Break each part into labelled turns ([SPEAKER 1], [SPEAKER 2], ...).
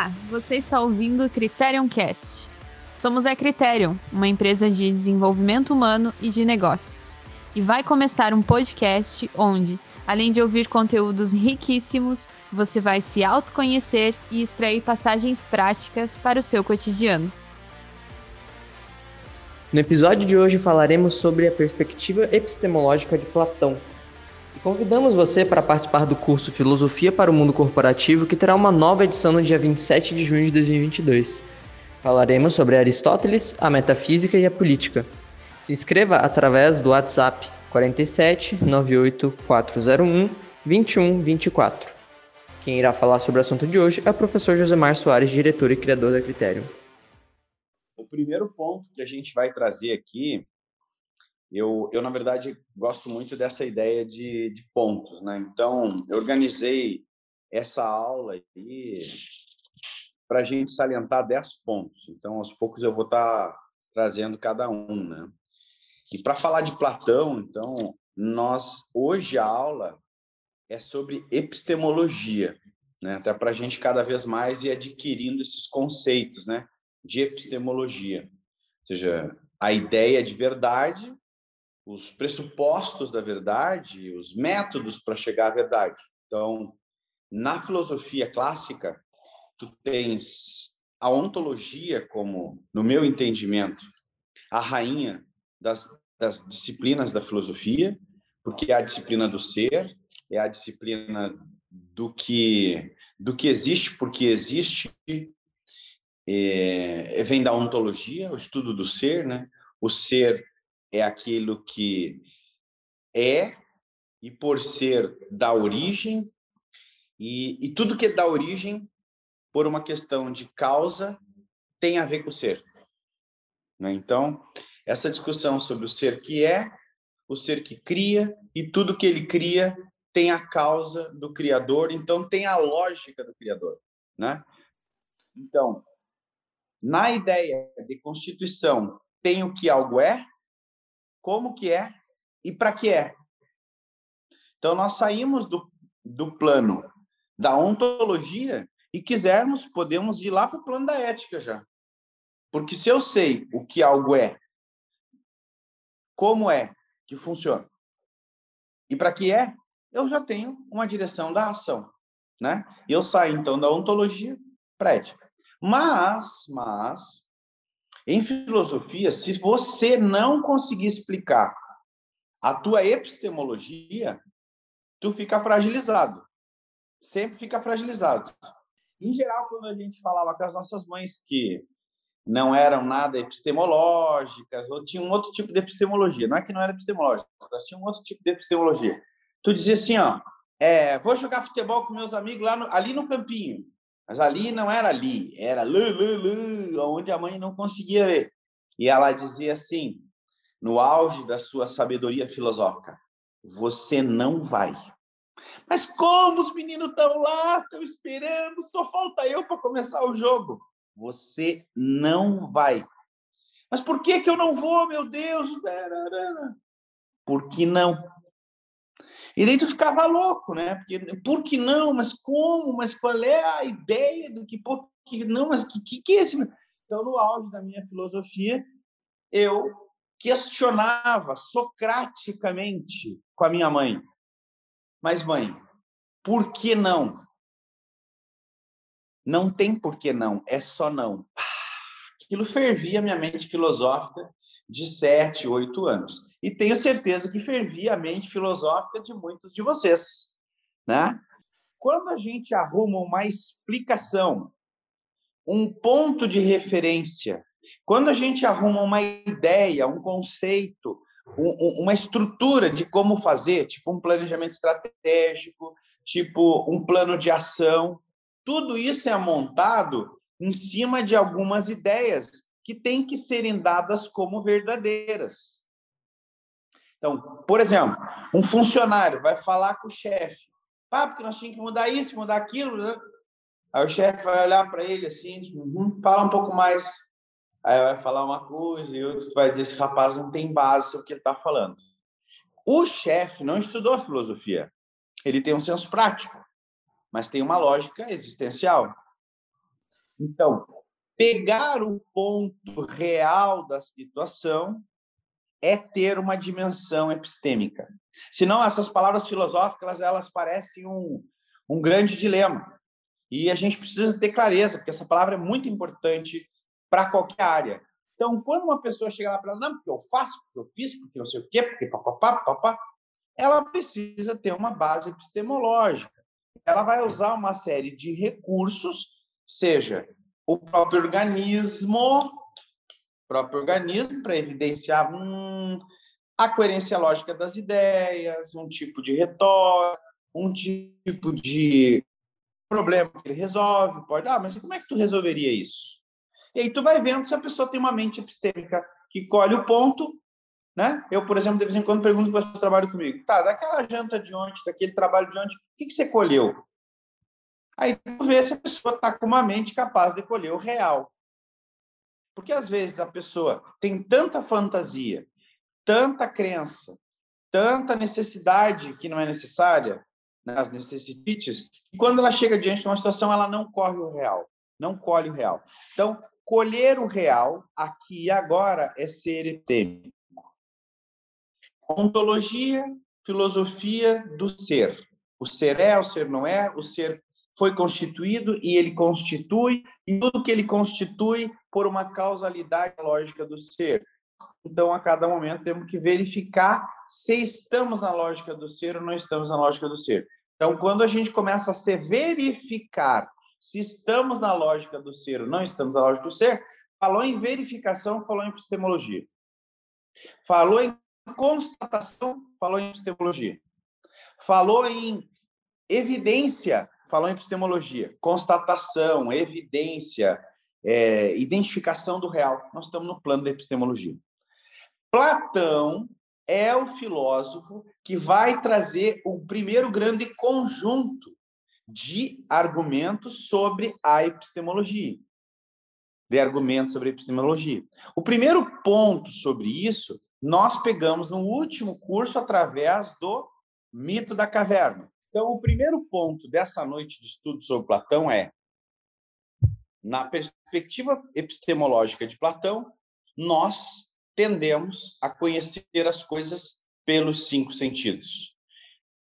[SPEAKER 1] Olá, você está ouvindo o Criterion Cast. Somos a Criterion, uma empresa de desenvolvimento humano e de negócios. E vai começar um podcast onde, além de ouvir conteúdos riquíssimos, você vai se autoconhecer e extrair passagens práticas para o seu cotidiano.
[SPEAKER 2] No episódio de hoje falaremos sobre a perspectiva epistemológica de Platão, Convidamos você para participar do curso Filosofia para o Mundo Corporativo, que terá uma nova edição no dia 27 de junho de 2022. Falaremos sobre Aristóteles, a metafísica e a política. Se inscreva através do WhatsApp 47 98 401 2124. Quem irá falar sobre o assunto de hoje é o professor Josemar Soares, diretor e criador da Critério.
[SPEAKER 3] O primeiro ponto que a gente vai trazer aqui eu, eu na verdade, gosto muito dessa ideia de, de pontos, né? Então, eu organizei essa aula aí para a gente salientar 10 pontos. Então, aos poucos eu vou estar tá trazendo cada um, né? E para falar de Platão, então, nós hoje a aula é sobre epistemologia, né? Até para a gente cada vez mais ir adquirindo esses conceitos, né? De epistemologia, ou seja, a ideia de verdade os pressupostos da verdade, os métodos para chegar à verdade. Então, na filosofia clássica, tu tens a ontologia como, no meu entendimento, a rainha das, das disciplinas da filosofia, porque é a disciplina do ser, é a disciplina do que do que existe porque existe, é, vem da ontologia, o estudo do ser, né? O ser é aquilo que é e por ser da origem e, e tudo que é da origem por uma questão de causa tem a ver com o ser. Né? Então, essa discussão sobre o ser que é, o ser que cria e tudo que ele cria tem a causa do criador, então tem a lógica do criador, né? Então, na ideia de constituição, tem o que algo é, como que é e para que é. Então, nós saímos do, do plano da ontologia e quisermos, podemos ir lá para o plano da ética já. Porque se eu sei o que algo é, como é que funciona e para que é, eu já tenho uma direção da ação, né? Eu saio então da ontologia para ética. Mas, mas em filosofia, se você não conseguir explicar a tua epistemologia, tu fica fragilizado. Sempre fica fragilizado. Em geral, quando a gente falava com as nossas mães que não eram nada epistemológicas, ou tinham um outro tipo de epistemologia, não é que não era epistemológica, elas tinham um outro tipo de epistemologia. Tu dizia assim, ó, é, vou jogar futebol com meus amigos lá no, ali no campinho. Mas ali não era ali, era lu, lu, lu, onde a mãe não conseguia ver. E ela dizia assim, no auge da sua sabedoria filosófica: Você não vai. Mas como os meninos estão lá, estão esperando, só falta eu para começar o jogo. Você não vai. Mas por que, que eu não vou, meu Deus? Por que não? E daí tu ficava louco, né? Porque, por que não? Mas como? Mas qual é a ideia do que, por que não? Mas que, que, que é esse? Então, no auge da minha filosofia, eu questionava socraticamente com a minha mãe. Mas, mãe, por que não? Não tem por que não, é só não. Aquilo fervia minha mente filosófica de sete, oito anos. E tenho certeza que fervia a mente filosófica de muitos de vocês. Né? Quando a gente arruma uma explicação, um ponto de referência, quando a gente arruma uma ideia, um conceito, um, uma estrutura de como fazer, tipo um planejamento estratégico, tipo um plano de ação, tudo isso é montado em cima de algumas ideias que têm que serem dadas como verdadeiras. Então, por exemplo, um funcionário vai falar com o chefe, ah, porque nós tínhamos que mudar isso, mudar aquilo, né? Aí o chefe vai olhar para ele assim, uhum, fala um pouco mais. Aí vai falar uma coisa e outro vai dizer: esse rapaz não tem base sobre o que ele está falando. O chefe não estudou filosofia. Ele tem um senso prático, mas tem uma lógica existencial. Então, pegar o ponto real da situação é ter uma dimensão epistêmica. Senão, essas palavras filosóficas, elas parecem um, um grande dilema. E a gente precisa ter clareza, porque essa palavra é muito importante para qualquer área. Então, quando uma pessoa chega lá para não, porque eu faço, porque eu fiz, porque não sei o quê, porque papapá, papapá, ela precisa ter uma base epistemológica. Ela vai usar uma série de recursos, seja o próprio organismo, próprio organismo para evidenciar hum, a coerência lógica das ideias, um tipo de retórica, um tipo de problema que ele resolve. Pode, ah, mas como é que tu resolveria isso? E aí tu vai vendo se a pessoa tem uma mente epistêmica que colhe o ponto, né? Eu, por exemplo, de vez em quando pergunto para as pessoas trabalham comigo, tá, daquela janta de ontem, daquele trabalho de ontem, o que, que você colheu? Aí tu vê se a pessoa está com uma mente capaz de colher o real. Porque às vezes a pessoa tem tanta fantasia, tanta crença, tanta necessidade que não é necessária, né, as necessities, que quando ela chega diante de uma situação, ela não corre o real, não colhe o real. Então, colher o real aqui e agora é ser epistêmico. Ontologia, filosofia do ser. O ser é, o ser não é, o ser foi constituído e ele constitui, e tudo que ele constitui por uma causalidade lógica do ser. Então, a cada momento, temos que verificar se estamos na lógica do ser ou não estamos na lógica do ser. Então, quando a gente começa a se verificar se estamos na lógica do ser ou não estamos na lógica do ser, falou em verificação, falou em epistemologia. Falou em constatação, falou em epistemologia. Falou em evidência, falou em epistemologia, constatação, evidência, é, identificação do real. Nós estamos no plano da epistemologia. Platão é o filósofo que vai trazer o primeiro grande conjunto de argumentos sobre a epistemologia. De argumentos sobre a epistemologia. O primeiro ponto sobre isso nós pegamos no último curso através do mito da caverna. Então, o primeiro ponto dessa noite de estudo sobre Platão é: na perspectiva epistemológica de Platão, nós tendemos a conhecer as coisas pelos cinco sentidos.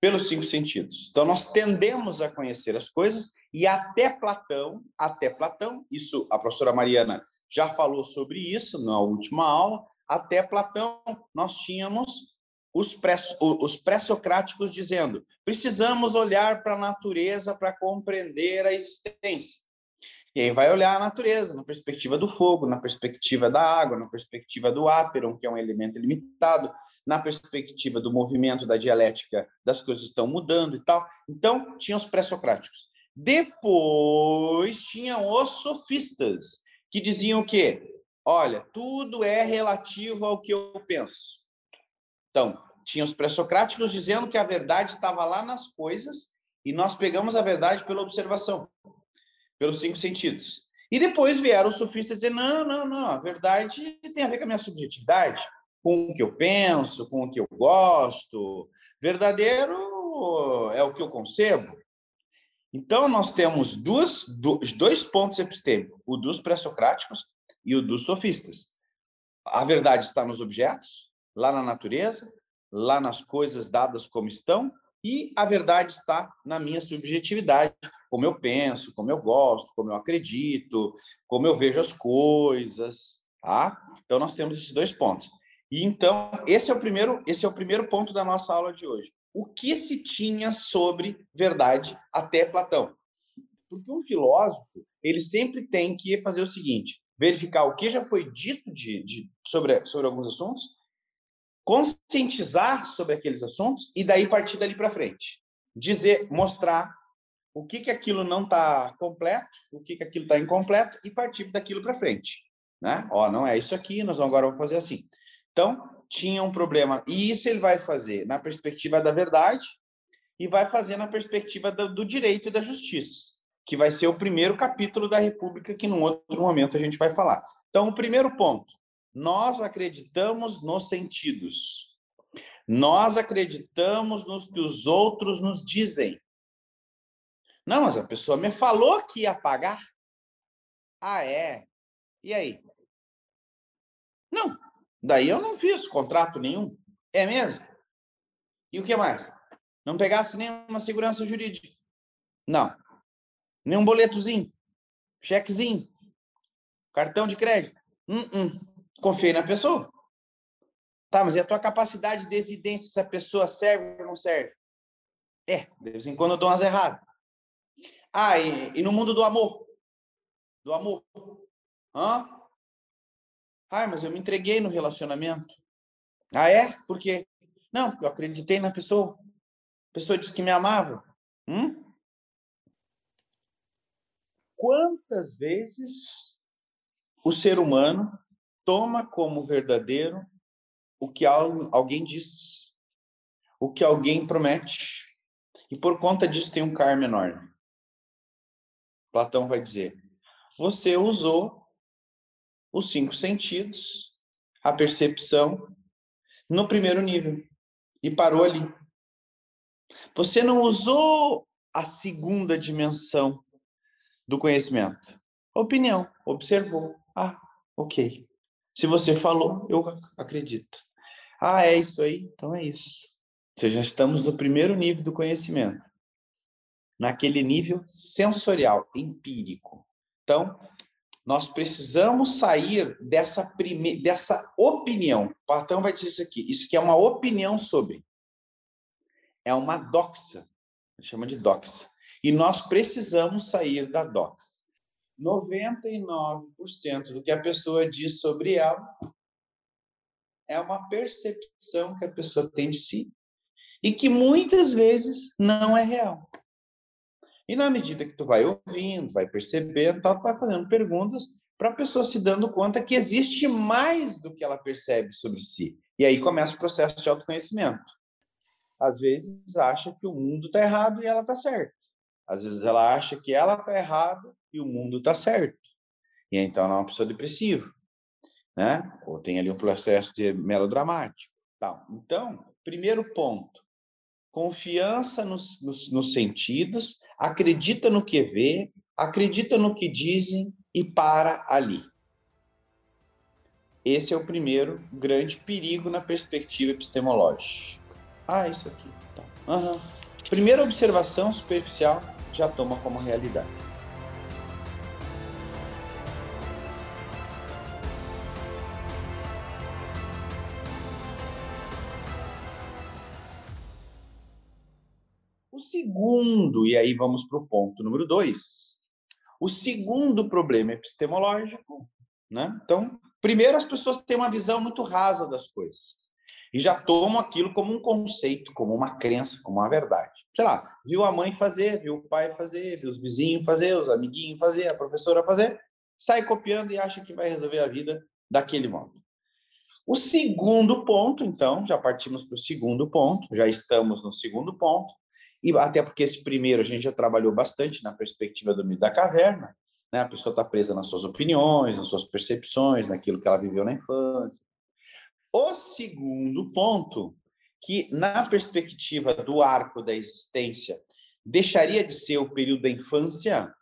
[SPEAKER 3] Pelos cinco sentidos. Então, nós tendemos a conhecer as coisas e até Platão, até Platão, isso a professora Mariana já falou sobre isso na última aula, até Platão nós tínhamos os pré-socráticos pré dizendo: precisamos olhar para a natureza para compreender a existência. E aí vai olhar a natureza na perspectiva do fogo, na perspectiva da água, na perspectiva do áperon, que é um elemento limitado, na perspectiva do movimento da dialética das coisas estão mudando e tal. Então, tinha os pré-socráticos. Depois tinham os sofistas, que diziam o quê? Olha, tudo é relativo ao que eu penso. Então, tinha os pré-socráticos dizendo que a verdade estava lá nas coisas e nós pegamos a verdade pela observação, pelos cinco sentidos. E depois vieram os sofistas dizer: não, não, não, a verdade tem a ver com a minha subjetividade, com o que eu penso, com o que eu gosto. Verdadeiro é o que eu concebo. Então, nós temos duas, dois pontos epistêmicos: o dos pré-socráticos e o dos sofistas. A verdade está nos objetos, lá na natureza, lá nas coisas dadas como estão, e a verdade está na minha subjetividade, como eu penso, como eu gosto, como eu acredito, como eu vejo as coisas, tá? Então nós temos esses dois pontos. E então esse é o primeiro, esse é o primeiro ponto da nossa aula de hoje. O que se tinha sobre verdade até Platão? Porque um filósofo, ele sempre tem que fazer o seguinte: verificar o que já foi dito de, de sobre, sobre alguns assuntos conscientizar sobre aqueles assuntos e daí partir dali para frente. Dizer, mostrar o que que aquilo não está completo, o que que aquilo está incompleto e partir daquilo para frente, né? Ó, não é isso aqui, nós agora vamos fazer assim. Então, tinha um problema. E isso ele vai fazer na perspectiva da verdade e vai fazer na perspectiva do, do direito e da justiça, que vai ser o primeiro capítulo da República que num outro momento a gente vai falar. Então, o primeiro ponto, nós acreditamos nos sentidos. Nós acreditamos nos que os outros nos dizem. Não, mas a pessoa me falou que ia pagar. Ah, é? E aí? Não. Daí eu não fiz contrato nenhum. É mesmo? E o que mais? Não pegasse nenhuma segurança jurídica. Não. Nenhum boletozinho. Chequezinho. Cartão de crédito. Uh -uh. Confiei na pessoa. Tá, mas e a tua capacidade de evidência se a pessoa serve ou não serve? É, de vez em quando eu dou umas erradas. Ah, e, e no mundo do amor? Do amor? Hã? Ah, mas eu me entreguei no relacionamento. Ah, é? Por quê? Não, porque eu acreditei na pessoa. A pessoa disse que me amava. Hum? Quantas vezes o ser humano toma como verdadeiro o que alguém diz, o que alguém promete, e por conta disso tem um karma enorme. Platão vai dizer: você usou os cinco sentidos, a percepção, no primeiro nível e parou ali. Você não usou a segunda dimensão do conhecimento. Opinião, observou. Ah, ok. Se você falou, eu acredito. Ah, é isso aí? Então é isso. Ou seja, estamos no primeiro nível do conhecimento. Naquele nível sensorial, empírico. Então, nós precisamos sair dessa, prime... dessa opinião. Platão vai dizer isso aqui. Isso que é uma opinião sobre. É uma doxa. Chama de doxa. E nós precisamos sair da doxa. 99% do que a pessoa diz sobre ela é uma percepção que a pessoa tem de si e que muitas vezes não é real. E na medida que tu vai ouvindo, vai percebendo, tal, tu vai fazendo perguntas para a pessoa se dando conta que existe mais do que ela percebe sobre si. E aí começa o processo de autoconhecimento. Às vezes acha que o mundo está errado e ela está certa. Às vezes ela acha que ela está errada e o mundo está certo. E então ela é uma pessoa depressiva, né? Ou tem ali um processo de melodramático. Tal. Então, primeiro ponto, confiança nos, nos, nos sentidos, acredita no que vê, acredita no que dizem e para ali. Esse é o primeiro grande perigo na perspectiva epistemológica. Ah, isso aqui. Tá. Uhum. Primeira observação superficial já toma como realidade. Segundo, e aí vamos para o ponto número dois, o segundo problema epistemológico, né? Então, primeiro as pessoas têm uma visão muito rasa das coisas e já tomam aquilo como um conceito, como uma crença, como uma verdade. Sei lá, viu a mãe fazer, viu o pai fazer, viu os vizinhos fazer, os amiguinhos fazer, a professora fazer, sai copiando e acha que vai resolver a vida daquele modo. O segundo ponto, então, já partimos para o segundo ponto, já estamos no segundo ponto, e até porque esse primeiro a gente já trabalhou bastante na perspectiva do mito da caverna, né? A pessoa está presa nas suas opiniões, nas suas percepções, naquilo que ela viveu na infância. O segundo ponto, que na perspectiva do arco da existência deixaria de ser o período da infância,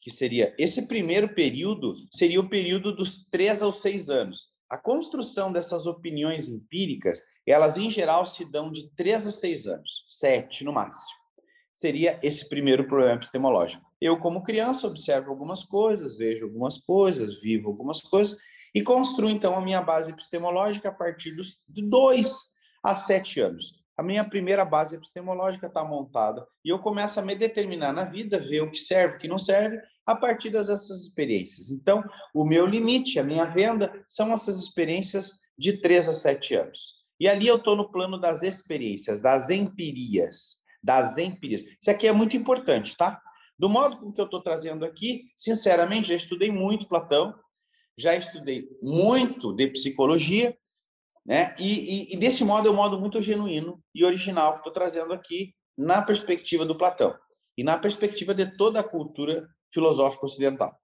[SPEAKER 3] que seria esse primeiro período, seria o período dos três aos seis anos. A construção dessas opiniões empíricas elas em geral se dão de 3 a 6 anos, 7 no máximo. Seria esse primeiro problema epistemológico. Eu, como criança, observo algumas coisas, vejo algumas coisas, vivo algumas coisas e construo, então, a minha base epistemológica a partir dos 2 a 7 anos. A minha primeira base epistemológica está montada e eu começo a me determinar na vida, ver o que serve, o que não serve, a partir dessas experiências. Então, o meu limite, a minha venda, são essas experiências de 3 a 7 anos. E ali eu estou no plano das experiências, das empirias, das empirias. Isso aqui é muito importante, tá? Do modo com que eu estou trazendo aqui, sinceramente, já estudei muito Platão, já estudei muito de psicologia, né? E, e, e desse modo é um modo muito genuíno e original que estou trazendo aqui na perspectiva do Platão e na perspectiva de toda a cultura filosófica ocidental.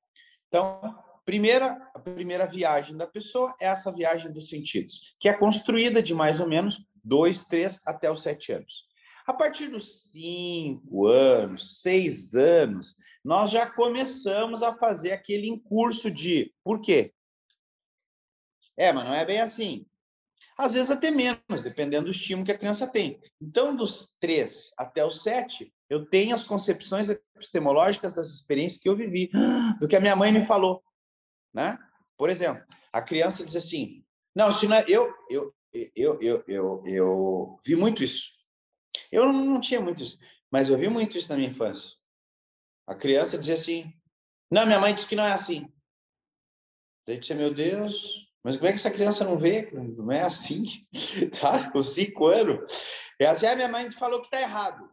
[SPEAKER 3] Então, Primeira, a primeira viagem da pessoa é essa viagem dos sentidos, que é construída de mais ou menos dois, três até os sete anos. A partir dos cinco anos, seis anos, nós já começamos a fazer aquele curso de por quê? É, mas não é bem assim. Às vezes até menos, dependendo do estímulo que a criança tem. Então, dos três até os sete, eu tenho as concepções epistemológicas das experiências que eu vivi, do que a minha mãe me falou, né? Por exemplo, a criança diz assim: "Não, se não é, eu, eu, eu, eu, eu, eu vi muito isso. Eu não tinha muito isso, mas eu vi muito isso na minha infância. A criança dizia assim: Não, minha mãe disse que não é assim. Daí disse: Meu Deus, mas como é que essa criança não vê? Não é assim, tá? Com cinco anos. É assim: Ah, minha mãe falou que está errado.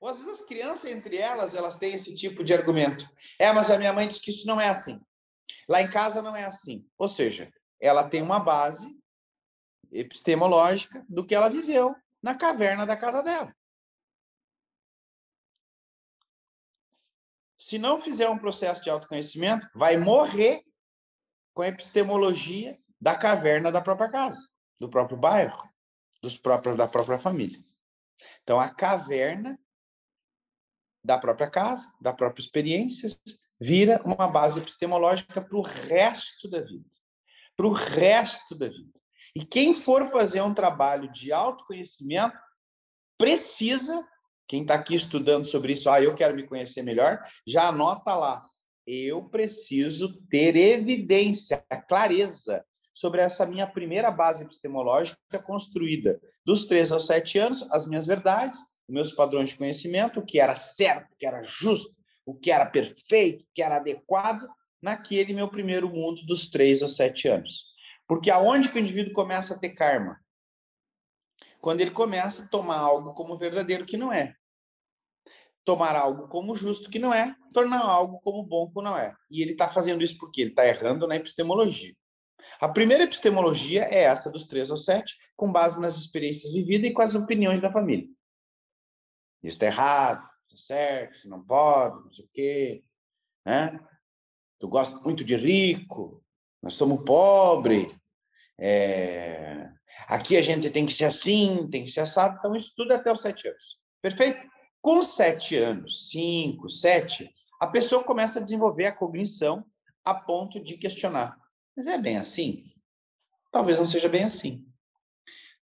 [SPEAKER 3] Ou às vezes as crianças, entre elas, elas têm esse tipo de argumento. É, mas a minha mãe disse que isso não é assim. Lá em casa não é assim. Ou seja, ela tem uma base epistemológica do que ela viveu na caverna da casa dela. Se não fizer um processo de autoconhecimento, vai morrer com a epistemologia da caverna da própria casa, do próprio bairro, dos próprios da própria família. Então a caverna da própria casa, da própria experiência, vira uma base epistemológica para o resto da vida. Para o resto da vida. E quem for fazer um trabalho de autoconhecimento precisa, quem está aqui estudando sobre isso, ah, eu quero me conhecer melhor, já anota lá. Eu preciso ter evidência, clareza sobre essa minha primeira base epistemológica construída dos três aos sete anos, as minhas verdades, meus padrões de conhecimento, o que era certo, o que era justo, o que era perfeito, o que era adequado, naquele meu primeiro mundo dos três aos sete anos. Porque aonde que o indivíduo começa a ter karma? Quando ele começa a tomar algo como verdadeiro que não é. Tomar algo como justo que não é, tornar algo como bom que não é. E ele está fazendo isso porque ele está errando na epistemologia. A primeira epistemologia é essa dos três ou sete, com base nas experiências vividas e com as opiniões da família. Isso está errado, está certo, isso não pode, não sei o quê. Né? Tu gosta muito de rico, nós somos pobres, é... aqui a gente tem que ser assim, tem que ser assado, então isso tudo é até os sete anos. Perfeito? Com sete anos, cinco, sete, a pessoa começa a desenvolver a cognição a ponto de questionar. Mas é bem assim? Talvez não seja bem assim.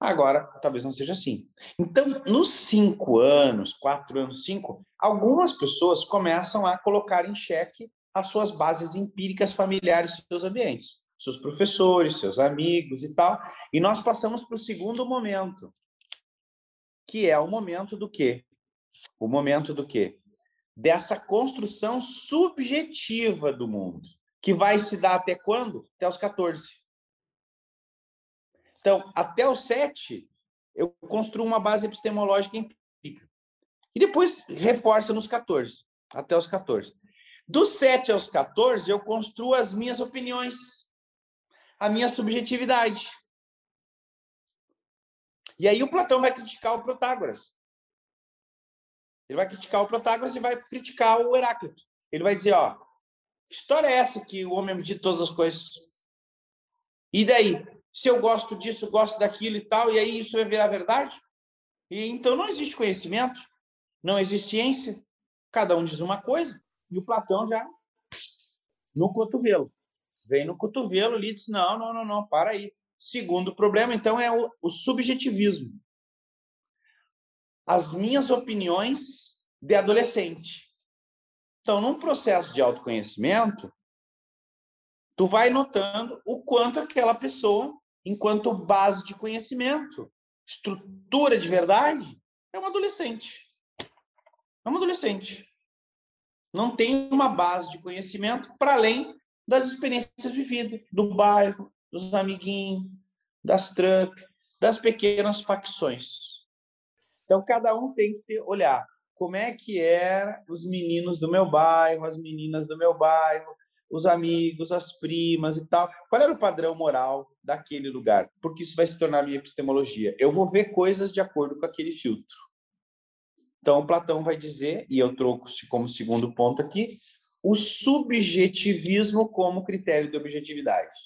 [SPEAKER 3] Agora, talvez não seja assim. Então, nos cinco anos, quatro anos, cinco, algumas pessoas começam a colocar em xeque as suas bases empíricas familiares, seus ambientes, seus professores, seus amigos e tal. E nós passamos para o segundo momento, que é o momento do quê? O momento do quê? Dessa construção subjetiva do mundo, que vai se dar até quando? Até os 14. Então, até os 7, eu construo uma base epistemológica empírica. E depois reforça nos 14, até os 14. Dos 7 aos 14, eu construo as minhas opiniões, a minha subjetividade. E aí o Platão vai criticar o Protágoras. Ele vai criticar o Protágoras e vai criticar o Heráclito. Ele vai dizer, ó, que história é essa que o homem medita todas as coisas? E daí? Se eu gosto disso, gosto daquilo e tal, e aí isso vai virar verdade? E então não existe conhecimento, não existe ciência. Cada um diz uma coisa. E o Platão já no cotovelo. Vem no cotovelo ali e diz: não, não, não, não, para aí. Segundo problema, então, é o, o subjetivismo. As minhas opiniões de adolescente. Então, num processo de autoconhecimento, tu vai notando o quanto aquela pessoa, enquanto base de conhecimento, estrutura de verdade, é um adolescente. É um adolescente não tem uma base de conhecimento para além das experiências vividas, do bairro, dos amiguinhos, das truck, das pequenas facções. Então, cada um tem que olhar como é que eram os meninos do meu bairro, as meninas do meu bairro, os amigos, as primas e tal. Qual era o padrão moral daquele lugar? Porque isso vai se tornar minha epistemologia. Eu vou ver coisas de acordo com aquele filtro. Então, Platão vai dizer, e eu trouxe como segundo ponto aqui, o subjetivismo como critério de objetividade.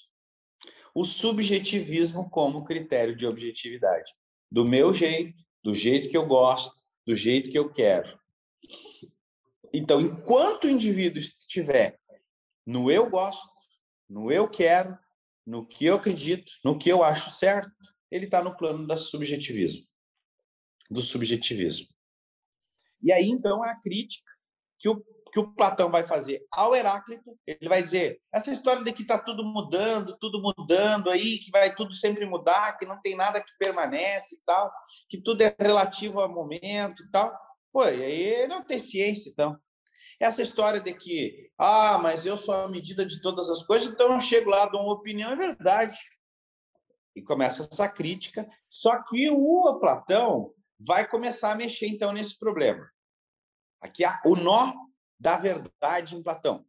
[SPEAKER 3] O subjetivismo como critério de objetividade. Do meu jeito, do jeito que eu gosto, do jeito que eu quero. Então, enquanto o indivíduo estiver no eu gosto, no eu quero, no que eu acredito, no que eu acho certo, ele está no plano do subjetivismo. Do subjetivismo. E aí, então, a crítica que o, que o Platão vai fazer ao Heráclito, ele vai dizer, essa história de que está tudo mudando, tudo mudando aí, que vai tudo sempre mudar, que não tem nada que permanece e tal, que tudo é relativo ao momento e tal. Pô, e aí não tem ciência, então. Essa história de que, ah, mas eu sou a medida de todas as coisas, então eu chego lá, dou uma opinião, é verdade. E começa essa crítica. Só que o Platão vai começar a mexer, então, nesse problema. Aqui há o nó da verdade em Platão.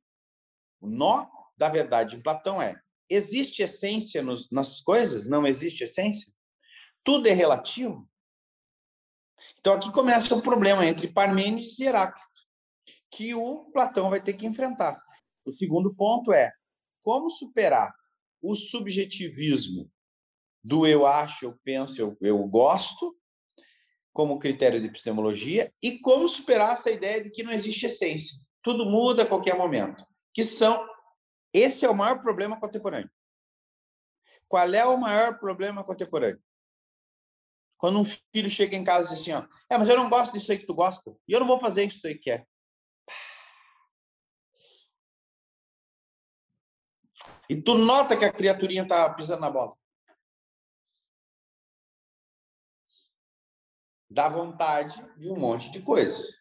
[SPEAKER 3] O nó da verdade em Platão é: existe essência nos, nas coisas? Não existe essência? Tudo é relativo? Então aqui começa o problema entre Parmênides e Heráclito que o Platão vai ter que enfrentar. O segundo ponto é como superar o subjetivismo do eu acho, eu penso, eu, eu gosto, como critério de epistemologia, e como superar essa ideia de que não existe essência. Tudo muda a qualquer momento. Que são. Esse é o maior problema contemporâneo. Qual é o maior problema contemporâneo? Quando um filho chega em casa e diz assim, ó, é, mas eu não gosto disso aí que tu gosta, e eu não vou fazer isso aí que quer. E tu nota que a criaturinha tá pisando na bola. Dá vontade de um monte de coisas.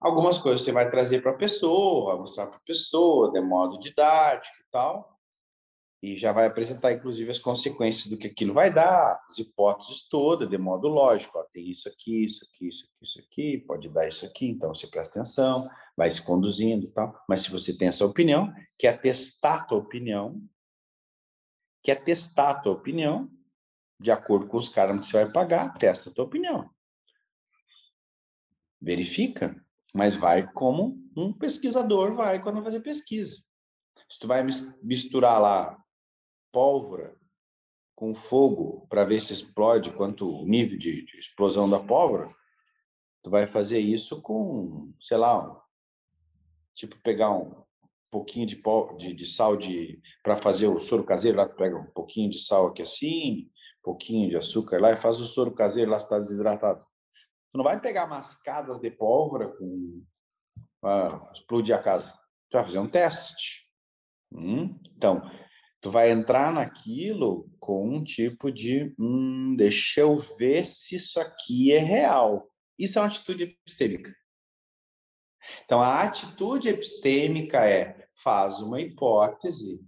[SPEAKER 3] Algumas coisas você vai trazer para a pessoa, mostrar para a pessoa, de modo didático e tal e já vai apresentar, inclusive, as consequências do que aquilo vai dar, as hipóteses todas, de modo lógico. Ó, tem isso aqui, isso aqui, isso aqui, isso aqui, pode dar isso aqui, então você presta atenção, vai se conduzindo e tal. Mas se você tem essa opinião, quer testar a tua opinião, quer testar a tua opinião, de acordo com os caras que você vai pagar, testa a tua opinião. Verifica, mas vai como um pesquisador vai quando vai fazer pesquisa. Se tu vai misturar lá pólvora com fogo para ver se explode, quanto o nível de, de, explosão da pólvora, tu vai fazer isso com, sei lá, um, tipo pegar um pouquinho de, de, de sal de para fazer o soro caseiro, lá tu pega um pouquinho de sal aqui assim, pouquinho de açúcar lá e faz o soro caseiro lá está desidratado. Tu não vai pegar mascadas de pólvora com ah, explodir a casa. Tu vai fazer um teste. Hum? Então, tu vai entrar naquilo com um tipo de, hum, deixa eu ver se isso aqui é real. Isso é uma atitude epistêmica. Então, a atitude epistêmica é faz uma hipótese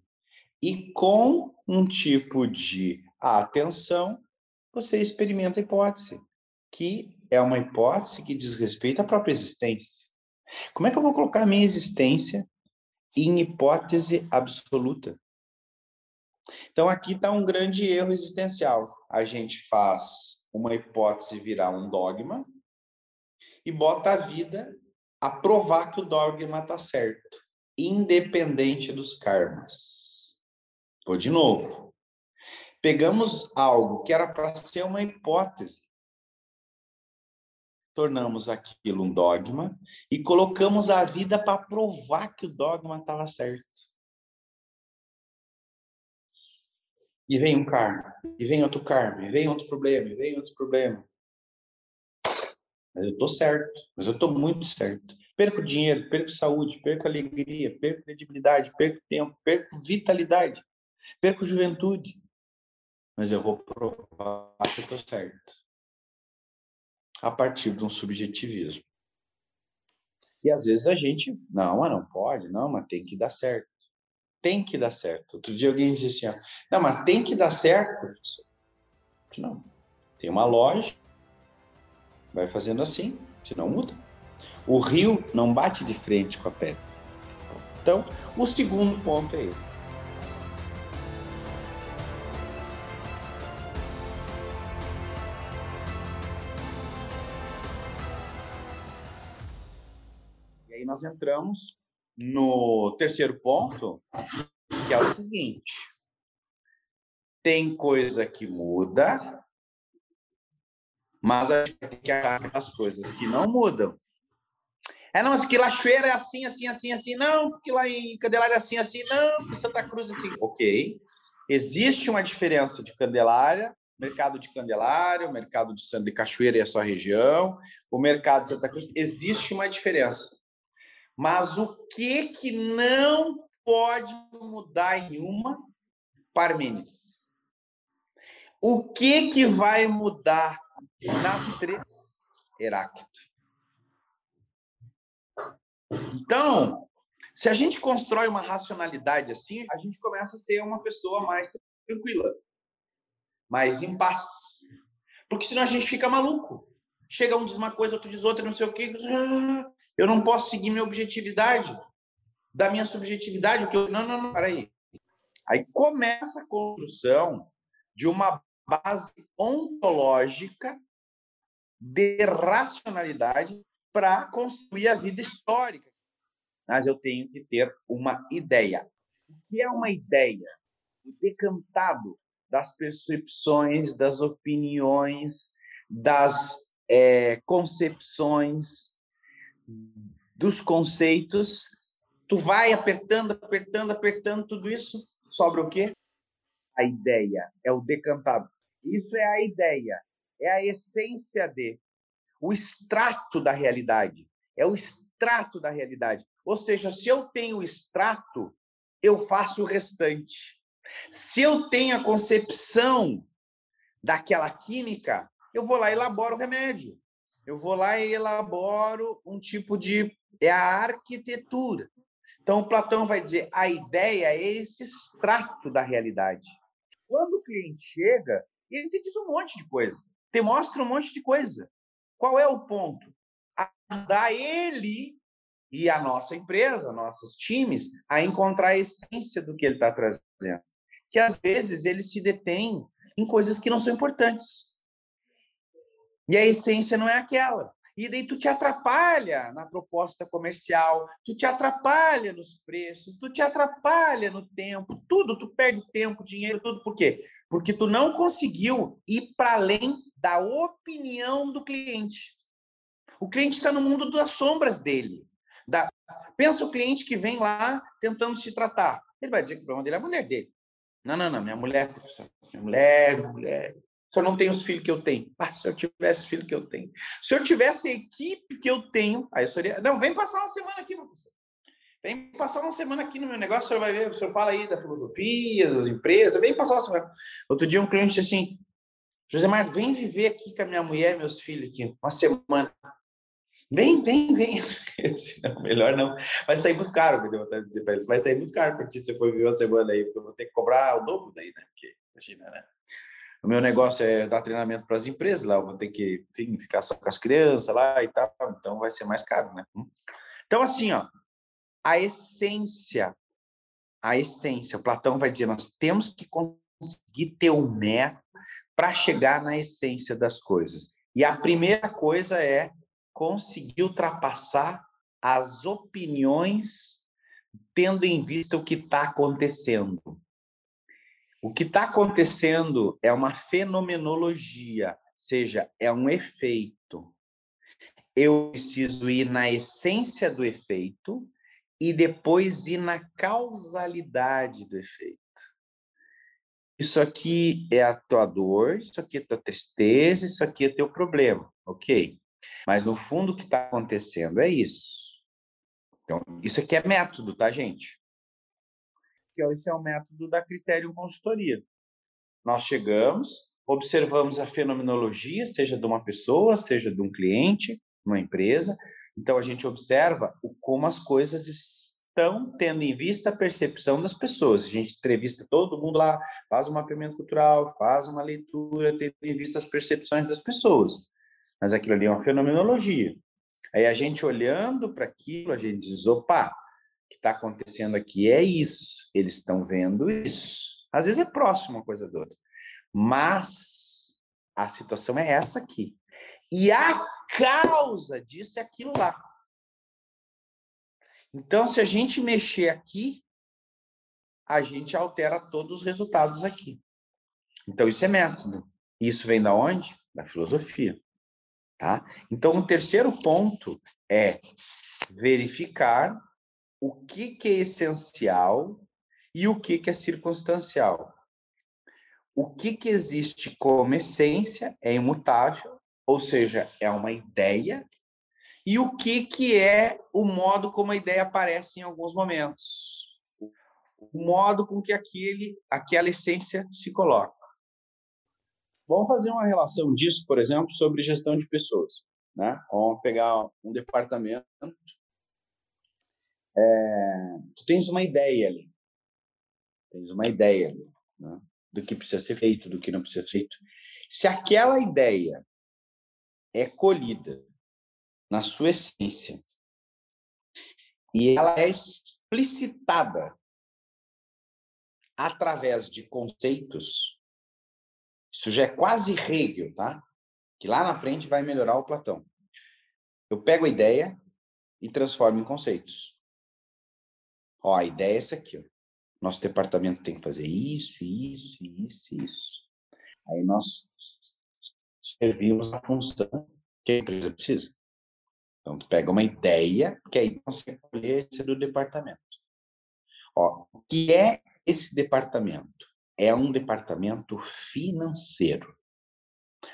[SPEAKER 3] e com um tipo de atenção você experimenta a hipótese, que é uma hipótese que diz respeito à própria existência. Como é que eu vou colocar a minha existência em hipótese absoluta? Então, aqui está um grande erro existencial. A gente faz uma hipótese virar um dogma e bota a vida a provar que o dogma está certo, independente dos karmas. Vou de novo. Pegamos algo que era para ser uma hipótese, tornamos aquilo um dogma e colocamos a vida para provar que o dogma estava certo. E vem um karma, e vem outro karma, e vem outro problema, e vem outro problema. Mas eu estou certo, mas eu estou muito certo. Perco dinheiro, perco saúde, perco alegria, perco credibilidade, perco tempo, perco vitalidade, perco juventude. Mas eu vou provar que eu estou certo. A partir de um subjetivismo. E às vezes a gente, não, mas não pode, não, mas tem que dar certo tem que dar certo. Outro dia alguém disse assim, ó, não, mas tem que dar certo, professor. Não, tem uma loja, vai fazendo assim, senão muda. O rio não bate de frente com a pedra. Então, o segundo ponto é esse. E aí nós entramos no terceiro ponto, que é o seguinte: tem coisa que muda Mas a gente tem que as coisas que não mudam. É, não, que Lachoeira é assim, assim, assim, assim. Não, porque lá em Candelária é assim, assim. Não, Santa Cruz é assim. Ok. Existe uma diferença de Candelária, mercado de Candelária, o mercado de Santa de Cachoeira e a sua região, o mercado de Santa Cruz. Existe uma diferença. Mas o que que não pode mudar em uma? Parmênides. O que que vai mudar nas três? Heráclito. Então, se a gente constrói uma racionalidade assim, a gente começa a ser uma pessoa mais tranquila, mais em paz. Porque senão a gente fica maluco. Chega um diz uma coisa, outro diz outra, não sei o quê. Eu não posso seguir minha objetividade, da minha subjetividade. O que eu... Não, não, não, peraí. Aí começa a construção de uma base ontológica de racionalidade para construir a vida histórica. Mas eu tenho que ter uma ideia. O que é uma ideia? O decantado das percepções, das opiniões, das é, concepções, dos conceitos. Tu vai apertando, apertando, apertando tudo isso. Sobra o quê? A ideia. É o decantado. Isso é a ideia, é a essência de, o extrato da realidade. É o extrato da realidade. Ou seja, se eu tenho o extrato, eu faço o restante. Se eu tenho a concepção daquela química, eu vou lá e elaboro o remédio. Eu vou lá e elaboro um tipo de. É a arquitetura. Então, Platão vai dizer: a ideia é esse extrato da realidade. Quando o cliente chega, ele te diz um monte de coisa, te mostra um monte de coisa. Qual é o ponto? Ajudar ele e a nossa empresa, nossos times, a encontrar a essência do que ele está trazendo. Que às vezes ele se detém em coisas que não são importantes. E a essência não é aquela. E daí tu te atrapalha na proposta comercial, tu te atrapalha nos preços, tu te atrapalha no tempo, tudo, tu perde tempo, dinheiro, tudo. Por quê? Porque tu não conseguiu ir para além da opinião do cliente. O cliente está no mundo das sombras dele. Da... Pensa o cliente que vem lá tentando se tratar. Ele vai dizer que o problema dele é a mulher dele. Não, não, não, minha mulher, minha mulher, minha mulher. Se eu não tenho os filhos que eu tenho. Ah, se eu tivesse filho que eu tenho. Se eu tivesse a equipe que eu tenho, aí eu seria. Não, vem passar uma semana aqui, você. Vem passar uma semana aqui no meu negócio, o senhor vai ver, o senhor fala aí da filosofia, das empresas, vem passar uma semana. Outro dia um cliente disse assim, José Marcos, vem viver aqui com a minha mulher e meus filhos aqui, uma semana. Vem, vem, vem. Eu disse, não, melhor não. Vai sair muito caro, me deu vontade de dizer para eles. Vai sair muito caro para ti se você for viver uma semana aí, porque eu vou ter que cobrar o dobro daí, né? Porque, imagina, né? O meu negócio é dar treinamento para as empresas lá, eu vou ter que, enfim, ficar só com as crianças lá e tal, então vai ser mais caro, né? Então, assim, ó, a essência, a essência, Platão vai dizer, nós temos que conseguir ter um método para chegar na essência das coisas. E a primeira coisa é conseguir ultrapassar as opiniões tendo em vista o que está acontecendo. O que está acontecendo é uma fenomenologia, seja, é um efeito. Eu preciso ir na essência do efeito e depois ir na causalidade do efeito isso aqui é a tua dor, isso aqui é a tua tristeza, isso aqui é teu problema, ok? Mas no fundo o que está acontecendo é isso. Então, isso aqui é método, tá, gente? Esse é o método da critério consultoria. Nós chegamos, observamos a fenomenologia, seja de uma pessoa, seja de um cliente, uma empresa. Então, a gente observa o, como as coisas estão tendo em vista a percepção das pessoas. A gente entrevista todo mundo lá, faz um mapeamento cultural, faz uma leitura, tendo em vista as percepções das pessoas. Mas aquilo ali é uma fenomenologia. Aí a gente olhando para aquilo, a gente diz: opa, que está acontecendo aqui é isso. Eles estão vendo isso. Às vezes é próximo uma coisa da outra. Mas a situação é essa aqui. E a causa disso é aquilo lá. Então, se a gente mexer aqui, a gente altera todos os resultados aqui. Então, isso é método. Isso vem da onde? Da filosofia. Tá? Então, o terceiro ponto é verificar o que, que é essencial e o que, que é circunstancial. O que, que existe como essência é imutável, ou seja, é uma ideia, e o que, que é o modo como a ideia aparece em alguns momentos. O modo com que aquele, aquela essência se coloca. Vamos fazer uma relação disso, por exemplo, sobre gestão de pessoas. Né? Vamos pegar um departamento. É, tu tens uma ideia ali. Tens uma ideia ali, né? do que precisa ser feito, do que não precisa ser feito. Se aquela ideia é colhida na sua essência e ela é explicitada através de conceitos, isso já é quase Hegel, tá? Que lá na frente vai melhorar o Platão. Eu pego a ideia e transformo em conceitos. Ó, a ideia é essa aqui, ó. Nosso departamento tem que fazer isso, isso, isso, isso. Aí nós servimos a função que a empresa precisa. Então, tu pega uma ideia, que aí você colher do departamento. Ó, o que é esse departamento? É um departamento financeiro.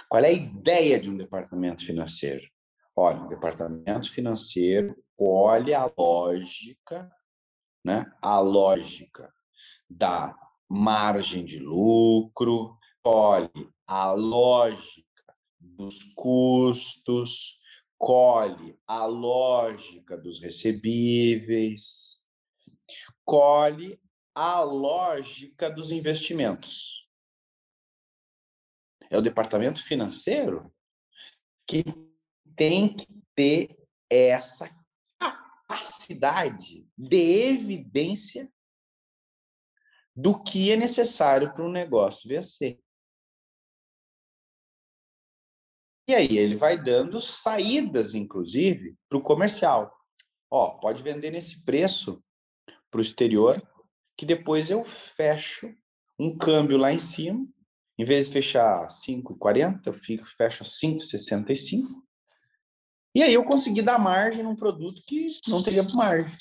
[SPEAKER 3] Qual é a ideia de um departamento financeiro? Olha, um departamento financeiro olha a lógica, né? A lógica da margem de lucro, olhe a lógica dos custos, colhe a lógica dos recebíveis, colhe a lógica dos investimentos. É o departamento financeiro que tem que ter essa capacidade de evidência do que é necessário para um negócio vencer. E aí ele vai dando saídas, inclusive, para o comercial. Ó, pode vender nesse preço para o exterior, que depois eu fecho um câmbio lá em cima. Em vez de fechar 5,40, eu fico, fecho 5,65. E aí eu consegui dar margem num produto que não teria margem.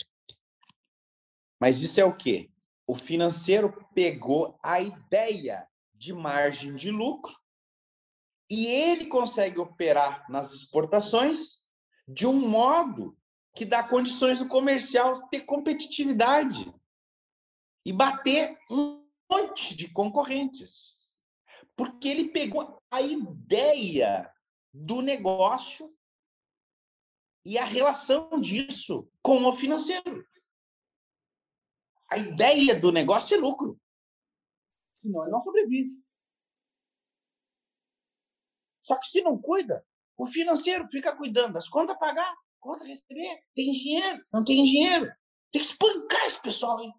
[SPEAKER 3] Mas isso é o quê? O financeiro pegou a ideia de margem de lucro e ele consegue operar nas exportações de um modo que dá condições do comercial ter competitividade e bater um monte de concorrentes. Porque ele pegou a ideia do negócio e a relação disso com o financeiro. A ideia do negócio é lucro. Senão ele não sobrevive. Só que se não cuida, o financeiro fica cuidando das contas a pagar, conta a receber. Tem dinheiro, não tem dinheiro. Tem que espancar esse pessoal, hein?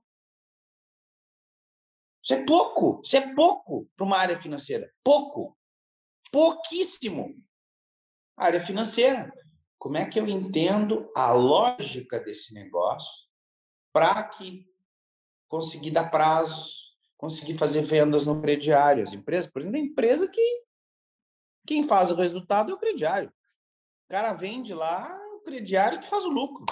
[SPEAKER 3] Isso é pouco, isso é pouco para uma área financeira. Pouco. Pouquíssimo. área financeira. Como é que eu entendo a lógica desse negócio para que conseguir dar prazos, conseguir fazer vendas no crediário? As empresas, por exemplo, a empresa que quem faz o resultado é o crediário. O cara vende lá, o crediário que faz o lucro.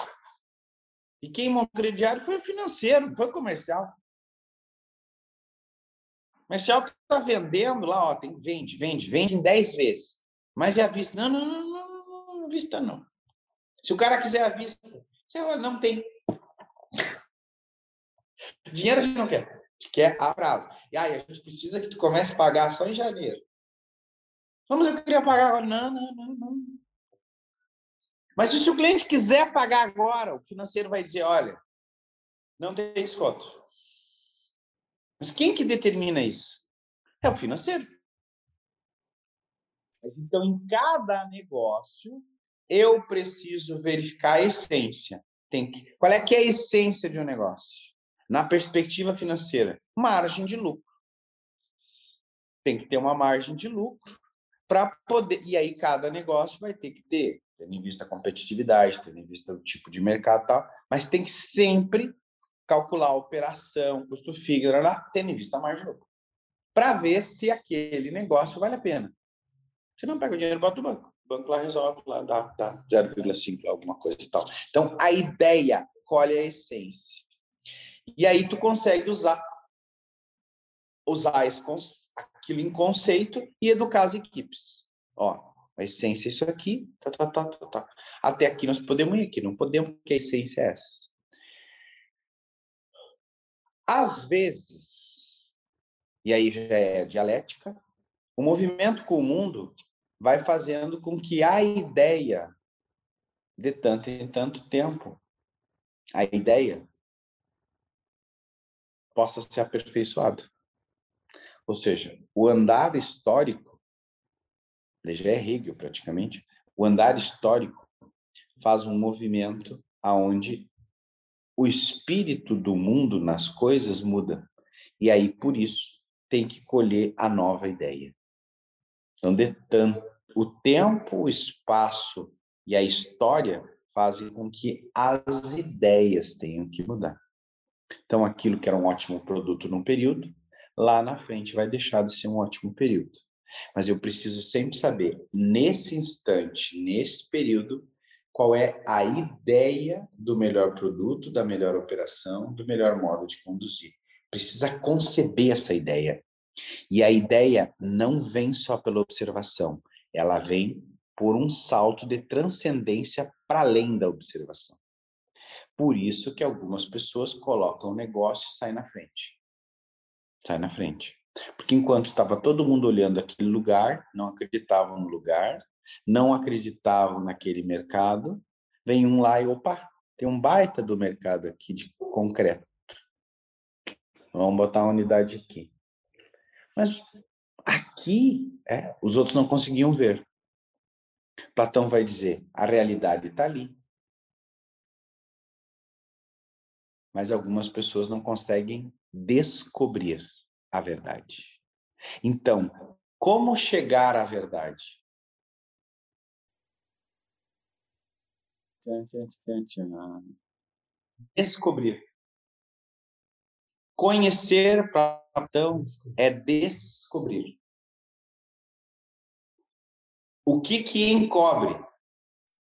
[SPEAKER 3] E quem montou o crediário foi o financeiro, foi o comercial. O comercial está vendendo lá, ó, tem, vende, vende, vende em 10 vezes. Mas é a vista. Não, não, não, vista não. Se o cara quiser a vista, você olha, não tem. Dinheiro a gente não quer. A gente quer a prazo. E aí, a gente precisa que tu comece a pagar só em janeiro. Vamos, eu queria pagar agora. Não, não, não, não. Mas se o cliente quiser pagar agora, o financeiro vai dizer, olha, não tem desconto. Mas quem que determina isso? É o financeiro. Então, em cada negócio, eu preciso verificar a essência. Tem que... Qual é que é a essência de um negócio? Na perspectiva financeira, margem de lucro. Tem que ter uma margem de lucro para poder. E aí cada negócio vai ter que ter, tendo em vista a competitividade, tendo em vista o tipo de mercado e tal, mas tem que sempre calcular a operação, custo fixo, tendo em vista a margem de lucro, para ver se aquele negócio vale a pena. Você não pega o dinheiro e bota no banco. O banco lá resolve, lá dá, dá 0,5, alguma coisa e tal. Então, a ideia colhe a essência. E aí tu consegue usar usar esse, aquilo em conceito e educar as equipes. Ó, a essência é isso aqui, tá, tá, tá, tá, tá. Até aqui nós podemos ir, aqui não podemos, porque a essência é essa. Às vezes, e aí já é dialética, o movimento com o mundo vai fazendo com que a ideia, de tanto em tanto tempo, a ideia possa ser aperfeiçoada. Ou seja, o andar histórico, já é Hegel praticamente, o andar histórico faz um movimento aonde o espírito do mundo nas coisas muda. E aí, por isso, tem que colher a nova ideia. Então, de tanto, o tempo, o espaço e a história fazem com que as ideias tenham que mudar. Então, aquilo que era um ótimo produto num período, lá na frente vai deixar de ser um ótimo período. Mas eu preciso sempre saber, nesse instante, nesse período, qual é a ideia do melhor produto, da melhor operação, do melhor modo de conduzir. Precisa conceber essa ideia. E a ideia não vem só pela observação, ela vem por um salto de transcendência para além da observação. Por isso que algumas pessoas colocam o negócio e saem na frente sai na frente. Porque enquanto estava todo mundo olhando aquele lugar, não acreditavam no lugar, não acreditavam naquele mercado, vem um lá e opa, tem um baita do mercado aqui de concreto. Vamos botar uma unidade aqui. Mas aqui, é, os outros não conseguiam ver. Platão vai dizer: a realidade está ali. Mas algumas pessoas não conseguem descobrir a verdade. Então, como chegar à verdade? Descobrir. Conhecer Platão é descobrir. O que que encobre?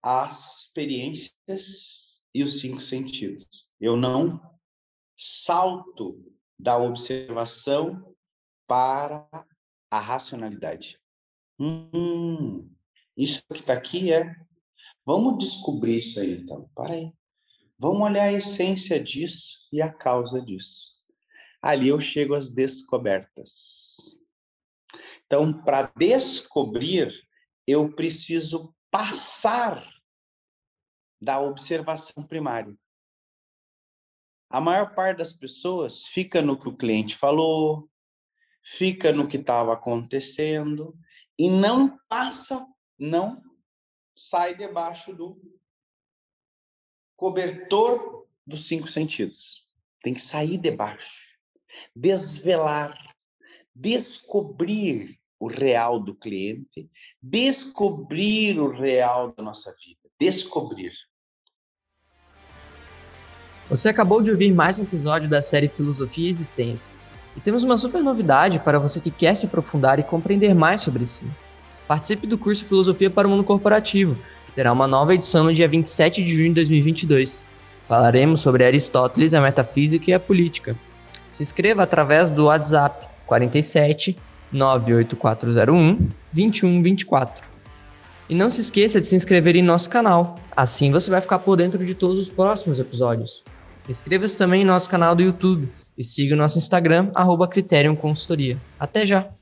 [SPEAKER 3] As experiências e os cinco sentidos. Eu não salto da observação para a racionalidade. Hum, isso que está aqui é. Vamos descobrir isso aí, então. Para aí. Vamos olhar a essência disso e a causa disso. Ali eu chego às descobertas. Então, para descobrir, eu preciso passar da observação primária. A maior parte das pessoas fica no que o cliente falou, fica no que estava acontecendo e não passa, não sai debaixo do cobertor dos cinco sentidos. Tem que sair debaixo, desvelar, descobrir o real do cliente, descobrir o real da nossa vida, descobrir.
[SPEAKER 2] Você acabou de ouvir mais um episódio da série Filosofia e Existência. E temos uma super novidade para você que quer se aprofundar e compreender mais sobre si. Participe do curso Filosofia para o Mundo Corporativo, que terá uma nova edição no dia 27 de junho de 2022. Falaremos sobre Aristóteles, a metafísica e a política. Se inscreva através do WhatsApp 47 98401 2124. E não se esqueça de se inscrever em nosso canal, assim você vai ficar por dentro de todos os próximos episódios. Inscreva-se também em nosso canal do YouTube e siga o nosso Instagram, arroba Consultoria. Até já!